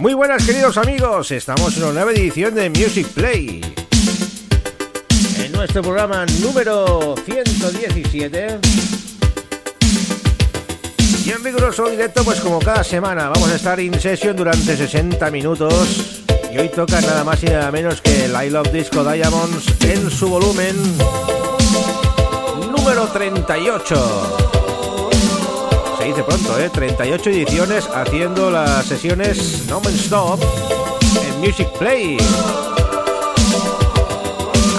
Muy buenas queridos amigos, estamos en una nueva edición de Music Play. En nuestro programa número 117. Y en riguroso directo, pues como cada semana, vamos a estar in session durante 60 minutos. Y hoy toca nada más y nada menos que el I Love Disco Diamonds en su volumen número 38 se dice pronto, ¿eh? 38 ediciones haciendo las sesiones No Man Stop en Music Play.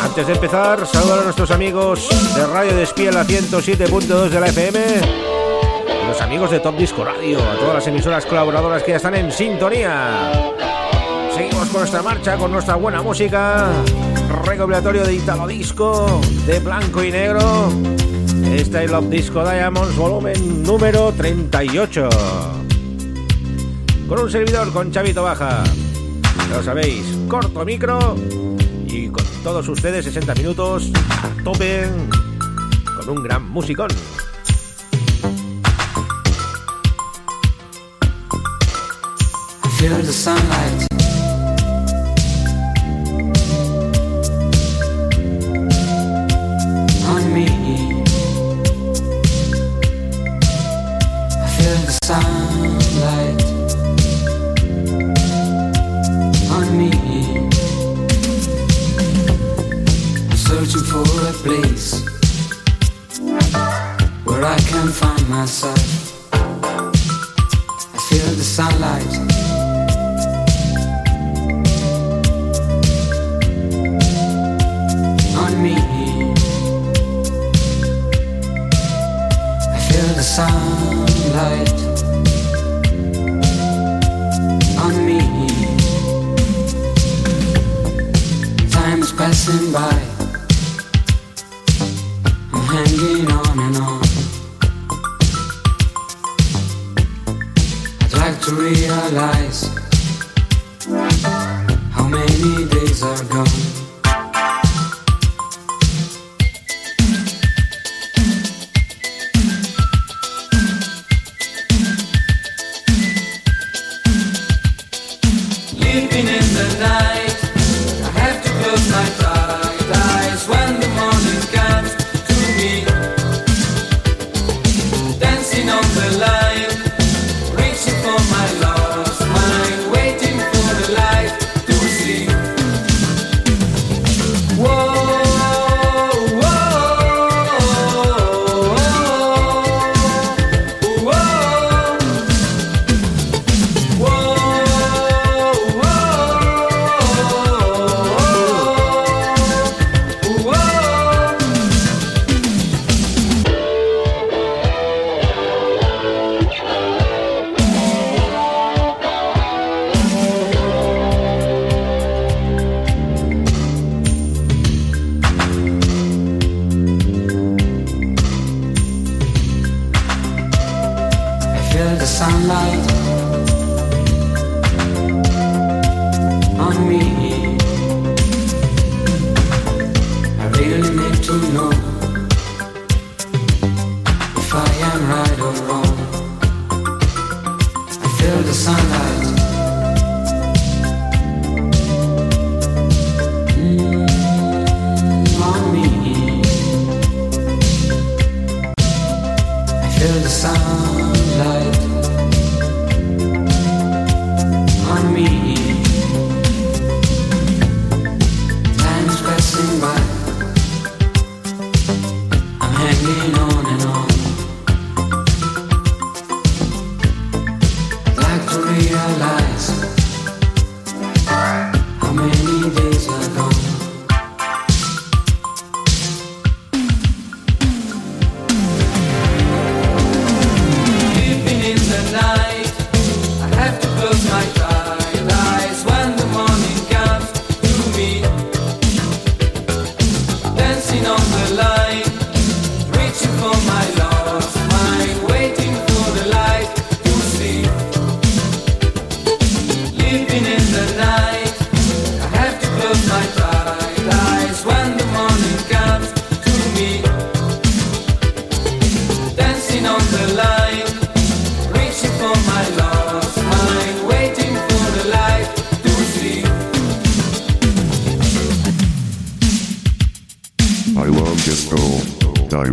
Antes de empezar, saludar a nuestros amigos de Radio Despiel a 107.2 de la FM, los amigos de Top Disco Radio, a todas las emisoras colaboradoras que ya están en sintonía. Seguimos con nuestra marcha, con nuestra buena música, recopilatorio de Italo Disco, de blanco y negro este Love Disco Diamonds volumen número 38. Con un servidor con Chavito Baja. Ya lo sabéis, corto micro y con todos ustedes 60 minutos a tope con un gran musicón. Feel the sunlight sunlight on me. I'm searching for a place where I can find myself. I feel the sunlight. On me, I feel the sunlight. Passing by. I'm hanging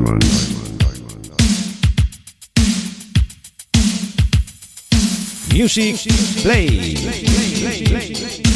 diamonds. Music Play.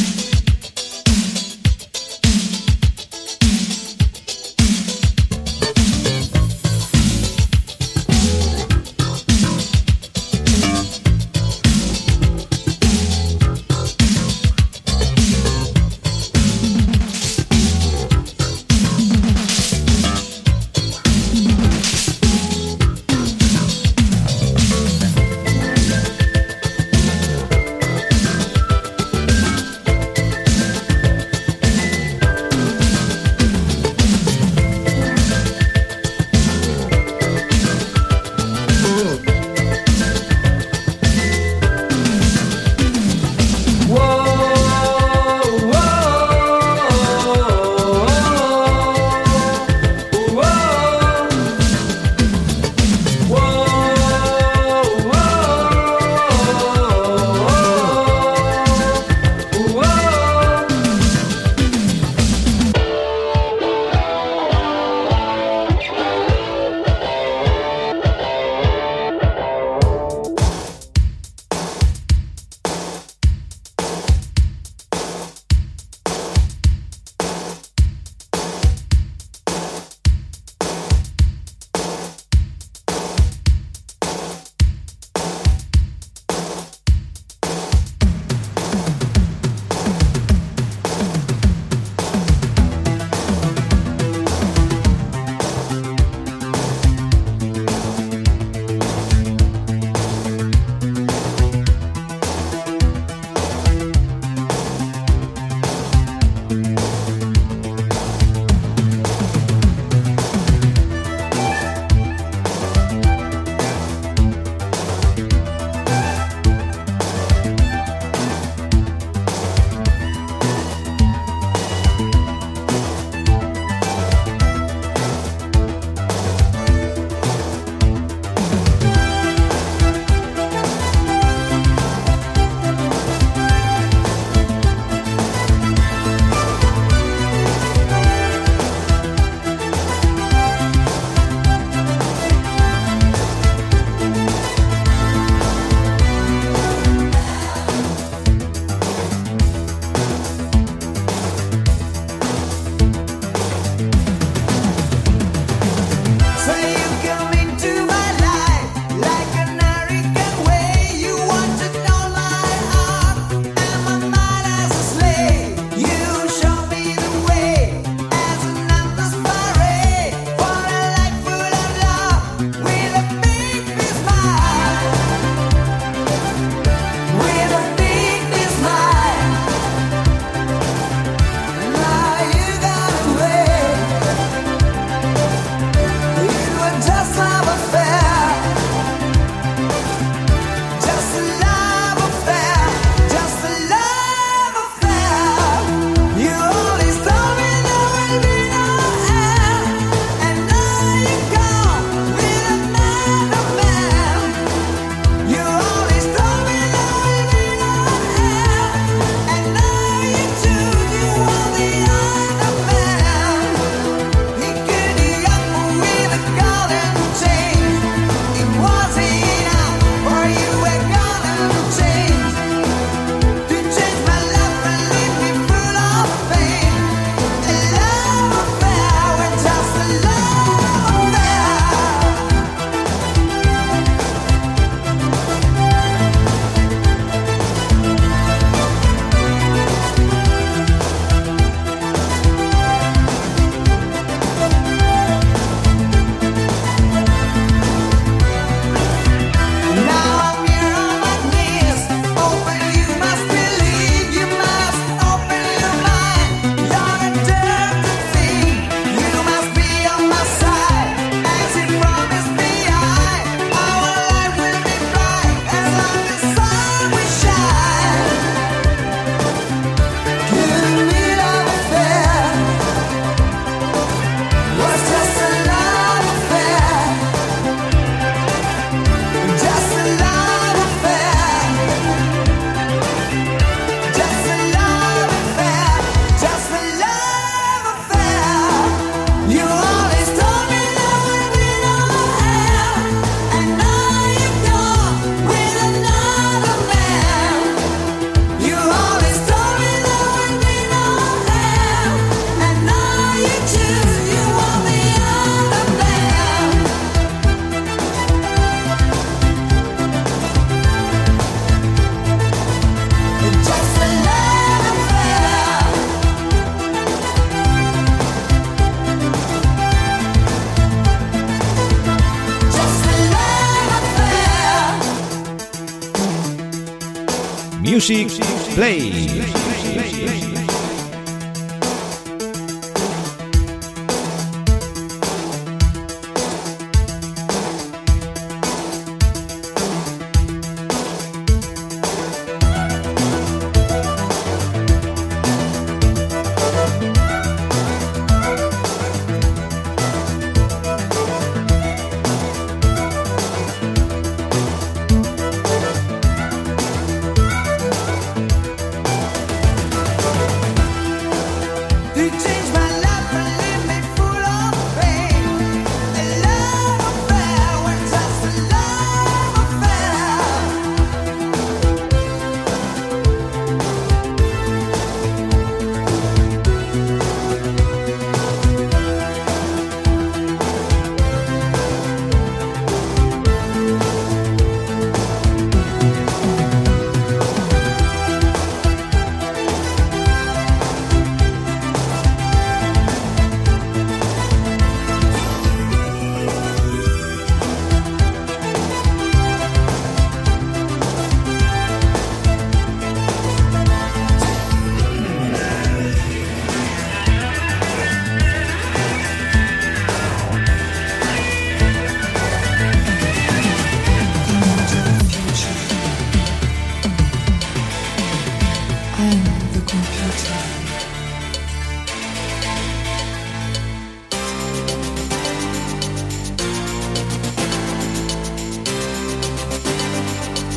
Music Play.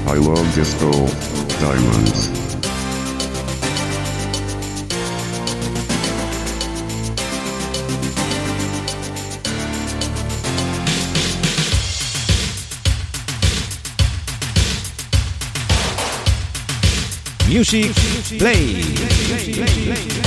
I love disco diamonds. Music Play.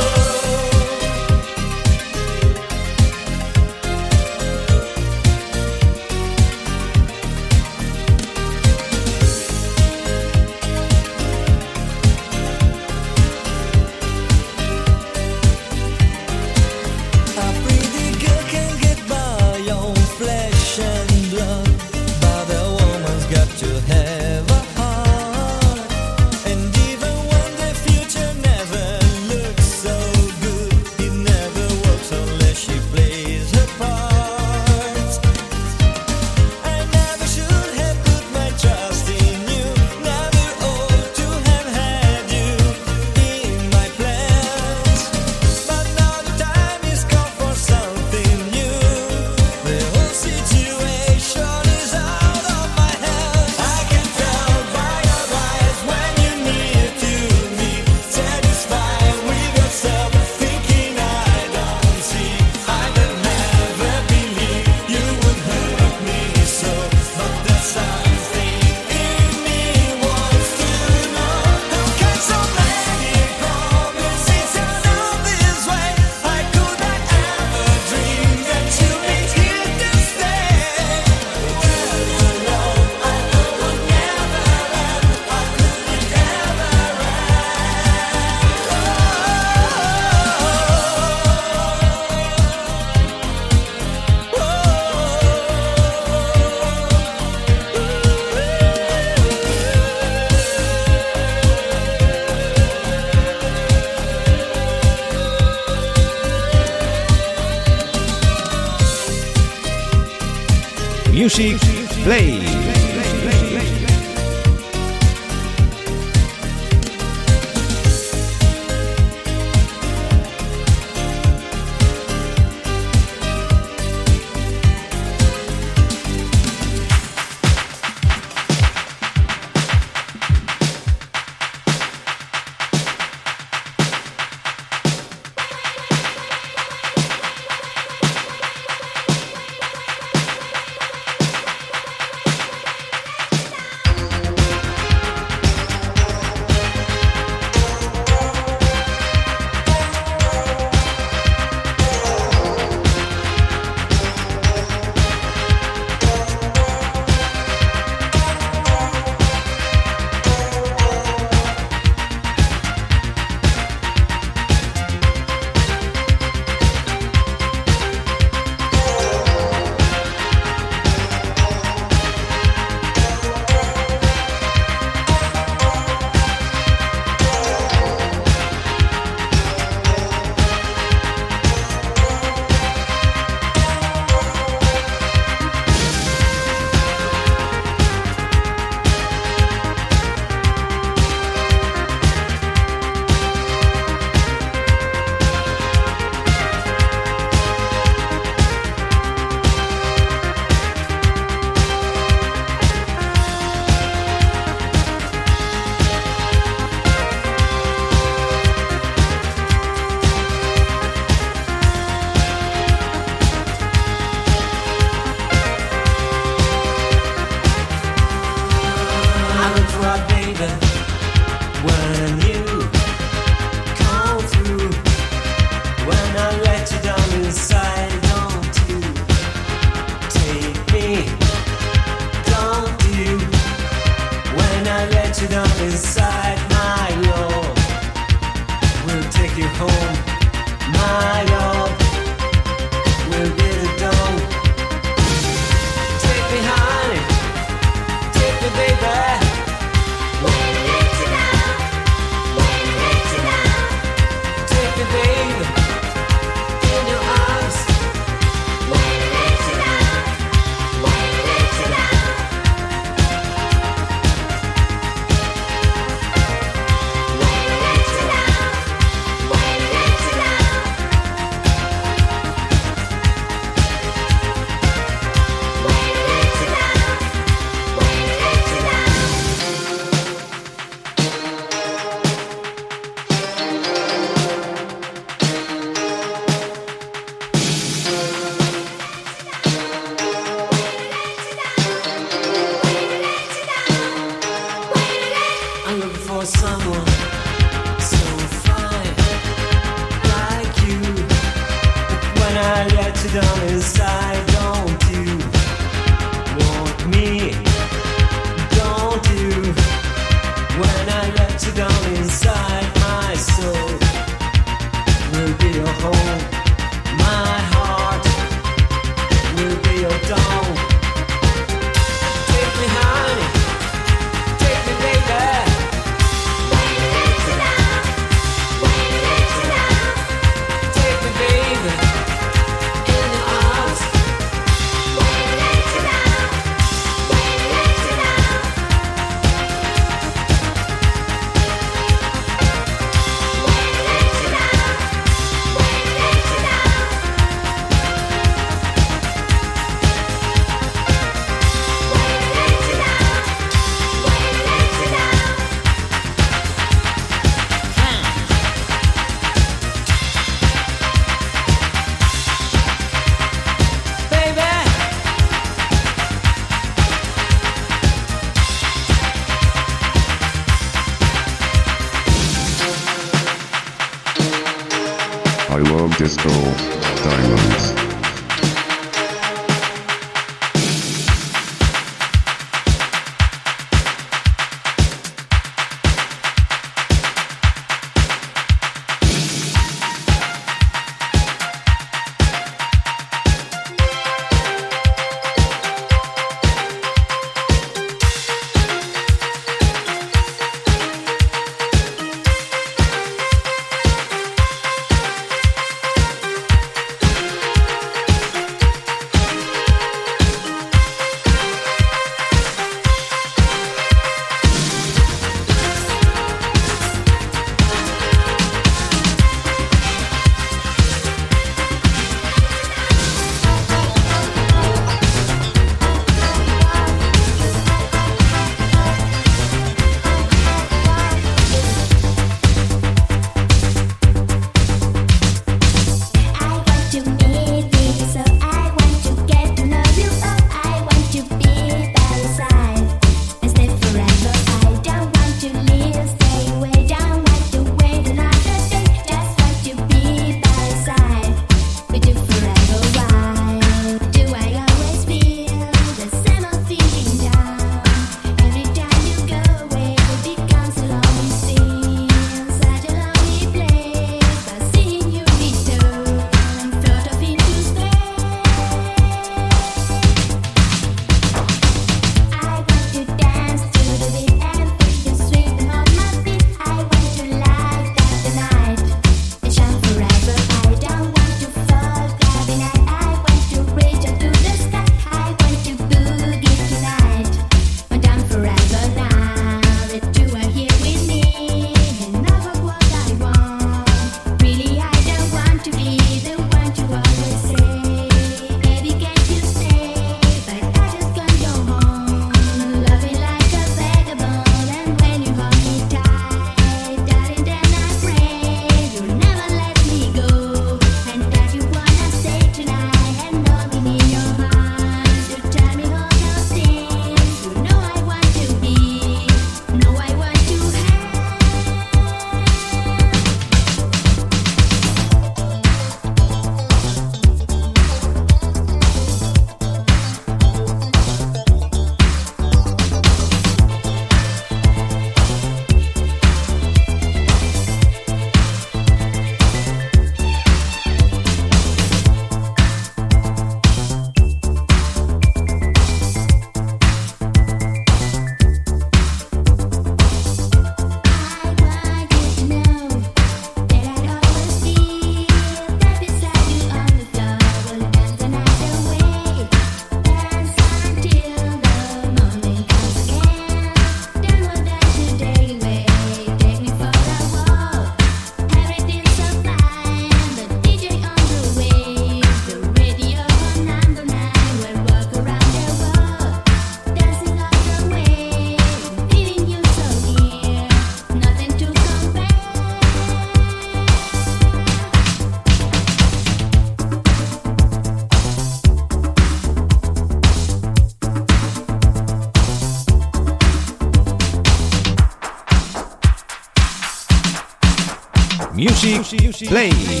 Play.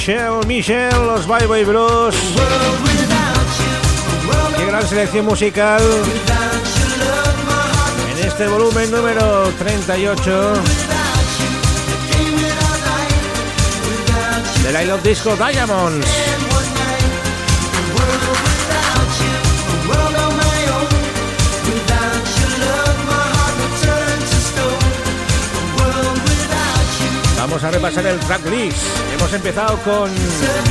Michelle, Michelle, los Bye Bye Blues. Qué gran selección musical. En este volumen número 38 de la I Love Disco Diamonds. Vamos a repasar el track list. Hemos empezado con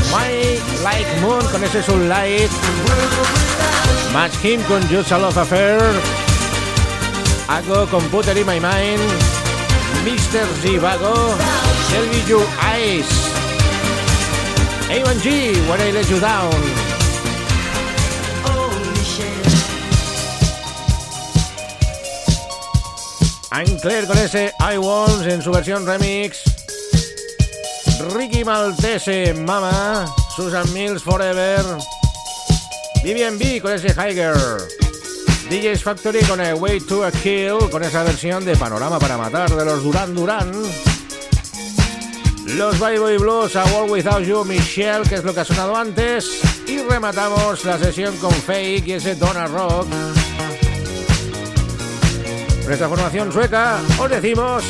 My Like Moon con ese Sunlight. Match Him con Just a Love Affair. Hago Computer in My Mind. Mr. Zivago. Tell Me Your Eyes. A1G, When I Let You Down. Claire con ese I Want en su versión remix. Ricky Maltese, Mama. Susan Mills, Forever. Vivian B con ese Higher. DJ's Factory con el Way to a Kill, con esa versión de Panorama para Matar de los Duran Duran. Los Bye Bye Blues, A World Without You, Michelle, que es lo que ha sonado antes. Y rematamos la sesión con Fake y ese Donna Rock. Nuestra formación sueca, os decimos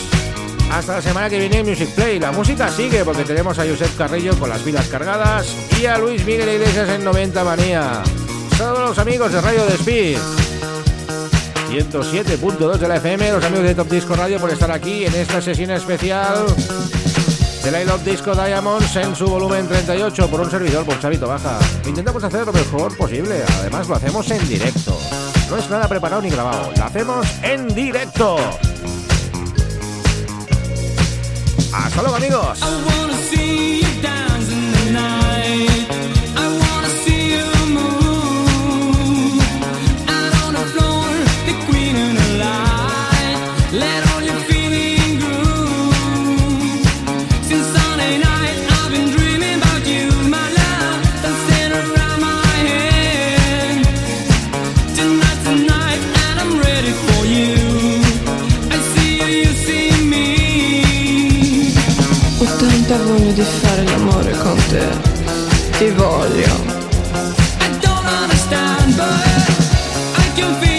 hasta la semana que viene en Music Play. La música sigue porque tenemos a Josep Carrillo con las pilas cargadas y a Luis Miguel Iglesias en 90 Manía. A los amigos de Radio Despid. 107.2 de la FM, los amigos de Top Disco Radio por estar aquí en esta sesión especial de la Love Disco Diamonds en su volumen 38 por un servidor, por Chavito Baja. Intentamos hacer lo mejor posible, además lo hacemos en directo. No es nada preparado ni grabado, lo hacemos en directo. Hasta luego amigos. Tanta voglia di fare l'amore con te. Ti voglio. I don't understand, but I can feel